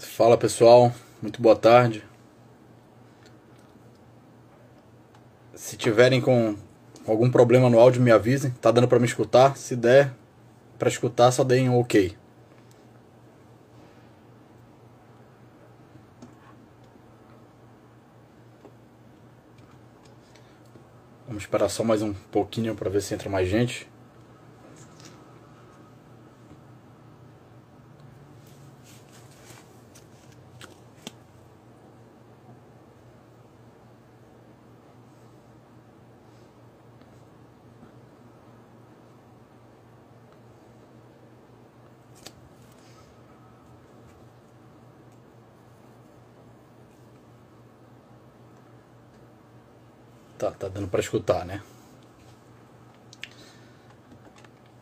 Fala pessoal, muito boa tarde. Se tiverem com algum problema no áudio, me avisem. Tá dando para me escutar? Se der para escutar, só deem um OK. Vamos esperar só mais um pouquinho para ver se entra mais gente. Tá, tá dando para escutar, né?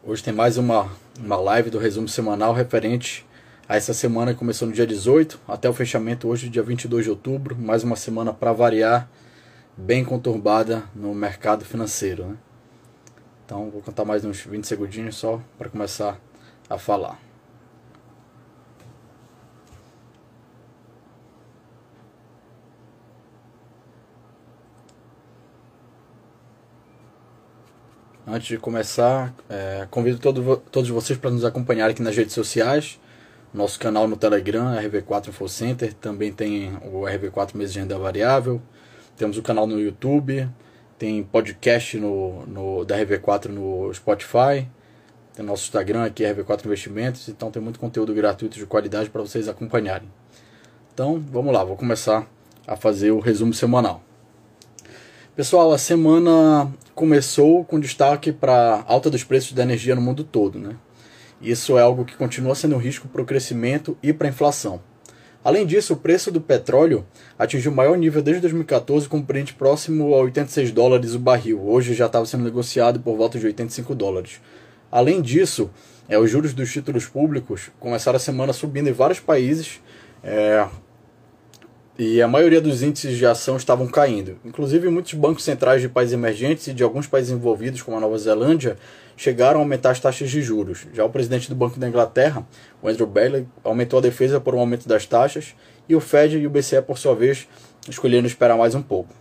Hoje tem mais uma, uma live do resumo semanal referente a essa semana que começou no dia 18 até o fechamento hoje, dia 22 de outubro. Mais uma semana para variar, bem conturbada no mercado financeiro, né? Então vou contar mais uns 20 segundinhos só para começar a falar. Antes de começar, é, convido todo, todos vocês para nos acompanhar aqui nas redes sociais. Nosso canal no Telegram, RV4 Info Center. Também tem o RV4 Meses de Renda Variável. Temos o canal no YouTube. Tem podcast no, no, da RV4 no Spotify. Tem nosso Instagram aqui, RV4 Investimentos. Então tem muito conteúdo gratuito de qualidade para vocês acompanharem. Então vamos lá, vou começar a fazer o resumo semanal. Pessoal, a semana começou com destaque para alta dos preços da energia no mundo todo, né? Isso é algo que continua sendo um risco para o crescimento e para a inflação. Além disso, o preço do petróleo atingiu o maior nível desde 2014, com um preço próximo a 86 dólares o barril. Hoje já estava sendo negociado por volta de 85 dólares. Além disso, é, os juros dos títulos públicos começaram a semana subindo em vários países, é, e a maioria dos índices de ação estavam caindo. Inclusive, muitos bancos centrais de países emergentes e de alguns países envolvidos, como a Nova Zelândia, chegaram a aumentar as taxas de juros. Já o presidente do Banco da Inglaterra, o Andrew Bailey, aumentou a defesa por um aumento das taxas, e o Fed e o BCE, por sua vez, escolheram esperar mais um pouco.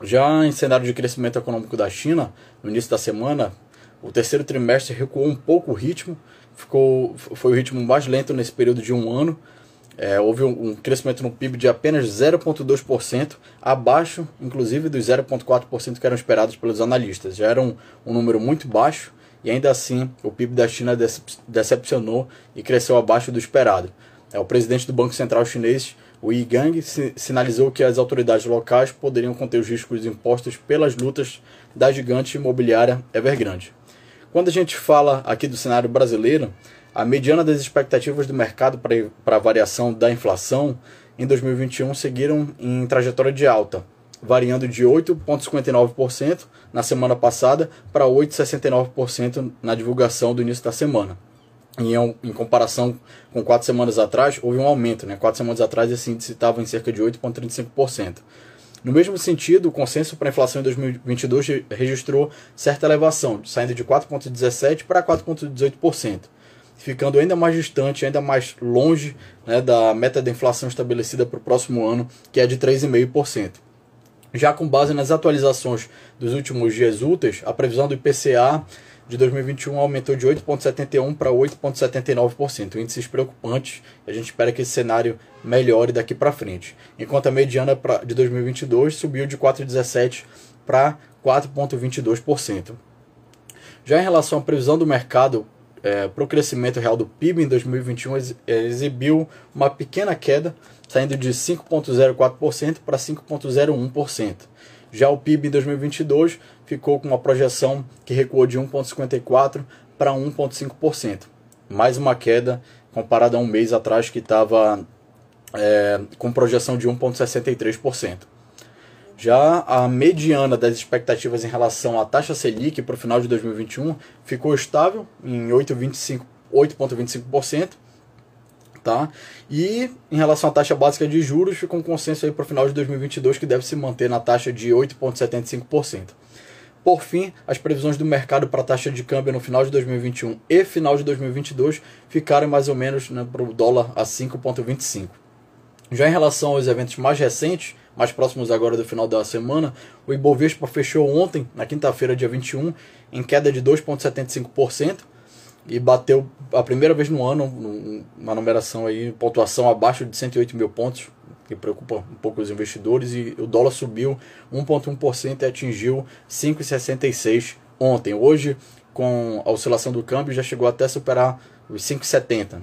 Já em cenário de crescimento econômico da China, no início da semana, o terceiro trimestre recuou um pouco o ritmo, ficou, foi o ritmo mais lento nesse período de um ano, é, houve um, um, crescimento no PIB de apenas 0,2%, abaixo, inclusive, dos 0,4% que eram esperados pelos analistas. Já era um, um, número muito baixo e ainda assim o PIB da China decepcionou e cresceu abaixo do esperado. É, o presidente do Banco Central chinês, o Yi Gang, sinalizou que as autoridades locais poderiam conter os riscos impostos pelas lutas da gigante imobiliária Evergrande. Quando a gente fala aqui do cenário brasileiro, a mediana das expectativas do mercado para a variação da inflação em 2021 seguiram em trajetória de alta, variando de 8,59% na semana passada para 8,69% na divulgação do início da semana. Em, em, comparação com quatro semanas atrás, houve um aumento. Né? Quatro semanas atrás esse índice estava em cerca de 8,35%. No mesmo sentido, o consenso para a inflação em 2022 registrou certa elevação, saindo de 4,17% para 4,18% ficando ainda mais distante, ainda mais longe né, da meta de inflação estabelecida para o próximo ano, que é de 3,5%. Já com base nas atualizações dos últimos dias úteis, a previsão do IPCA de 2021 aumentou de 8,71% para 8,79%. Índices preocupantes a gente espera que esse cenário melhore daqui para frente. Enquanto a mediana de 2022 subiu de 4,17% para 4,22%. Já em relação à previsão do mercado é, para o crescimento real do PIB em 2021 é, exibiu uma pequena queda, saindo de 5,04% para 5,01%. Já o PIB em 2022 ficou com uma projeção que recuou de 1,54% para 1,5%. Mais uma queda comparada a um mês atrás que estava é, com projeção de 1,63%. Já a mediana das expectativas em relação à taxa Selic para o final de 2021 ficou estável em 8,25%. Tá? E em relação à taxa básica de juros, ficou um consenso aí para o final de 2022 que deve se manter na taxa de 8,75%. Por fim, as previsões do mercado para a taxa de câmbio no final de 2021 e final de 2022 ficaram mais ou menos né, para o dólar a 5,25. Já em relação aos eventos mais recentes, mais próximos agora do final da semana, o Ibovespa fechou ontem, na quinta-feira, dia 21, em queda de 2,75% e bateu a primeira vez no ano uma numeração aí, pontuação abaixo de 108 mil pontos, que preocupa um pouco os investidores, e o dólar subiu 1,1% e atingiu 5,66 ontem. Hoje, com a oscilação do câmbio, já chegou até superar os 5,70.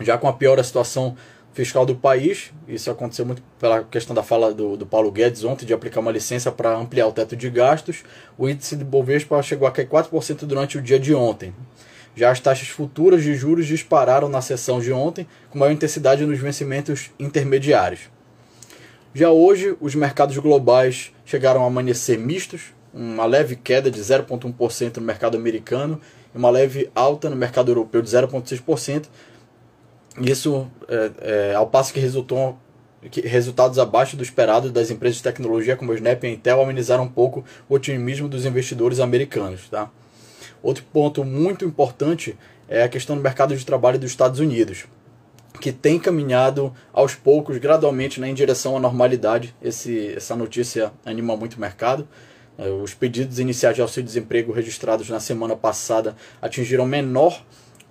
Já com a pior situação fiscal do país. Isso aconteceu muito pela questão da fala do, do Paulo Guedes ontem de aplicar uma licença para ampliar o teto de gastos. O índice de Bovespa chegou a cair 4% durante o dia de ontem. Já as taxas futuras de juros dispararam na sessão de ontem, com maior intensidade nos vencimentos intermediários. Já hoje, os mercados globais chegaram a amanhecer mistos, uma leve queda de 0,1% no mercado americano e uma leve alta no mercado europeu de 0,6%, isso, é, é, ao passo que resultou que resultados abaixo do esperado das empresas de tecnologia como a Snap e a Intel amenizaram um pouco o otimismo dos investidores americanos. Tá? Outro ponto muito importante é a questão do mercado de trabalho dos Estados Unidos, que tem caminhado aos poucos, gradualmente, né, em direção à normalidade. Esse, essa notícia anima muito o mercado. É, os pedidos iniciais de auxílio-desemprego registrados na semana passada atingiram menor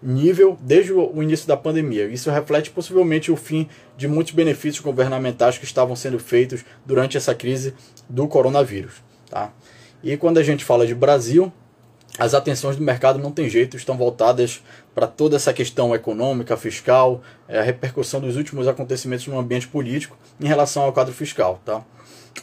nível desde o início da pandemia. Isso reflete possivelmente o fim de muitos benefícios governamentais que estavam sendo feitos durante essa crise do coronavírus. Tá? E quando a gente fala de Brasil, as atenções do mercado não tem jeito, estão voltadas para toda essa questão econômica, fiscal, é, a repercussão dos últimos acontecimentos no ambiente político em relação ao quadro fiscal. Tá?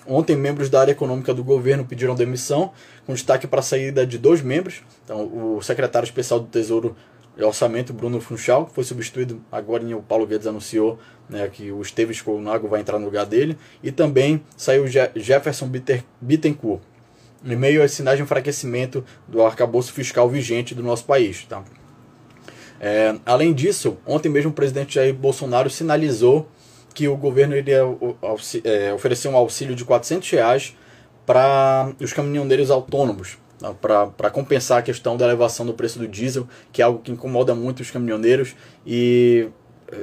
Ontem, membros da área econômica do governo pediram demissão, com destaque para a saída de dois membros. Então, o secretário especial do Tesouro orçamento Bruno Funchal, que foi substituído agora o Paulo Guedes anunciou né, que o Esteves Colnago vai entrar no lugar dele, e também saiu Jefferson Bittencourt, em meio aos sinais de enfraquecimento do arcabouço fiscal vigente do nosso país. Tá? É, além disso, ontem mesmo o presidente Jair Bolsonaro sinalizou que o governo iria é, oferecer um auxílio de 400 reais para os caminhoneiros autônomos, para compensar a questão da elevação do preço do diesel, que é algo que incomoda muito os caminhoneiros e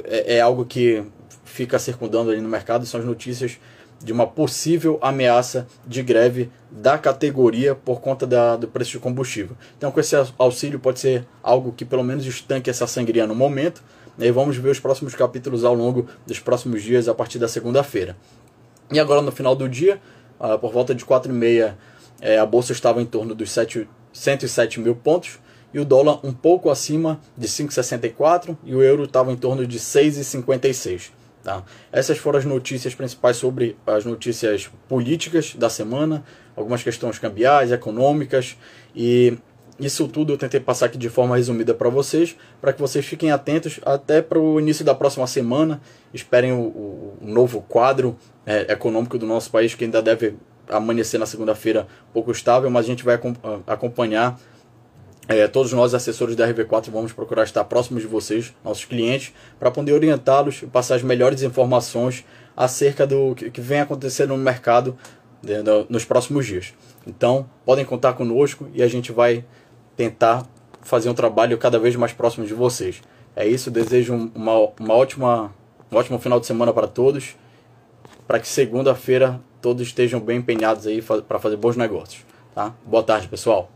é, é algo que fica circundando ali no mercado, são as notícias de uma possível ameaça de greve da categoria por conta da, do preço de combustível. Então, com esse auxílio, pode ser algo que pelo menos estanque essa sangria no momento. E vamos ver os próximos capítulos ao longo dos próximos dias, a partir da segunda-feira. E agora, no final do dia, ah, por volta de 4 e meia é, a bolsa estava em torno dos 7, 107 mil pontos e o dólar um pouco acima de 5,64 e o euro estava em torno de 6,56. Tá? Essas foram as notícias principais sobre as notícias políticas da semana, algumas questões cambiais, econômicas e isso tudo eu tentei passar aqui de forma resumida para vocês, para que vocês fiquem atentos até para o início da próxima semana. Esperem o, o novo quadro é, econômico do nosso país, que ainda deve amanhecer na segunda-feira pouco estável, mas a gente vai ah, acompanhar. É, todos nós, assessores da RV4, vamos procurar estar próximos de vocês, nossos clientes, para poder orientá-los e passar as melhores informações acerca do que vem acontecendo no mercado né, nos próximos dias. Então, podem contar conosco e a gente vai tentar fazer um trabalho cada vez mais próximo de vocês. É isso, desejo uma, uma ótima, um ótimo final de semana para todos, para que segunda-feira todos estejam bem empenhados aí para fazer bons negócios. Tá? Boa tarde, pessoal.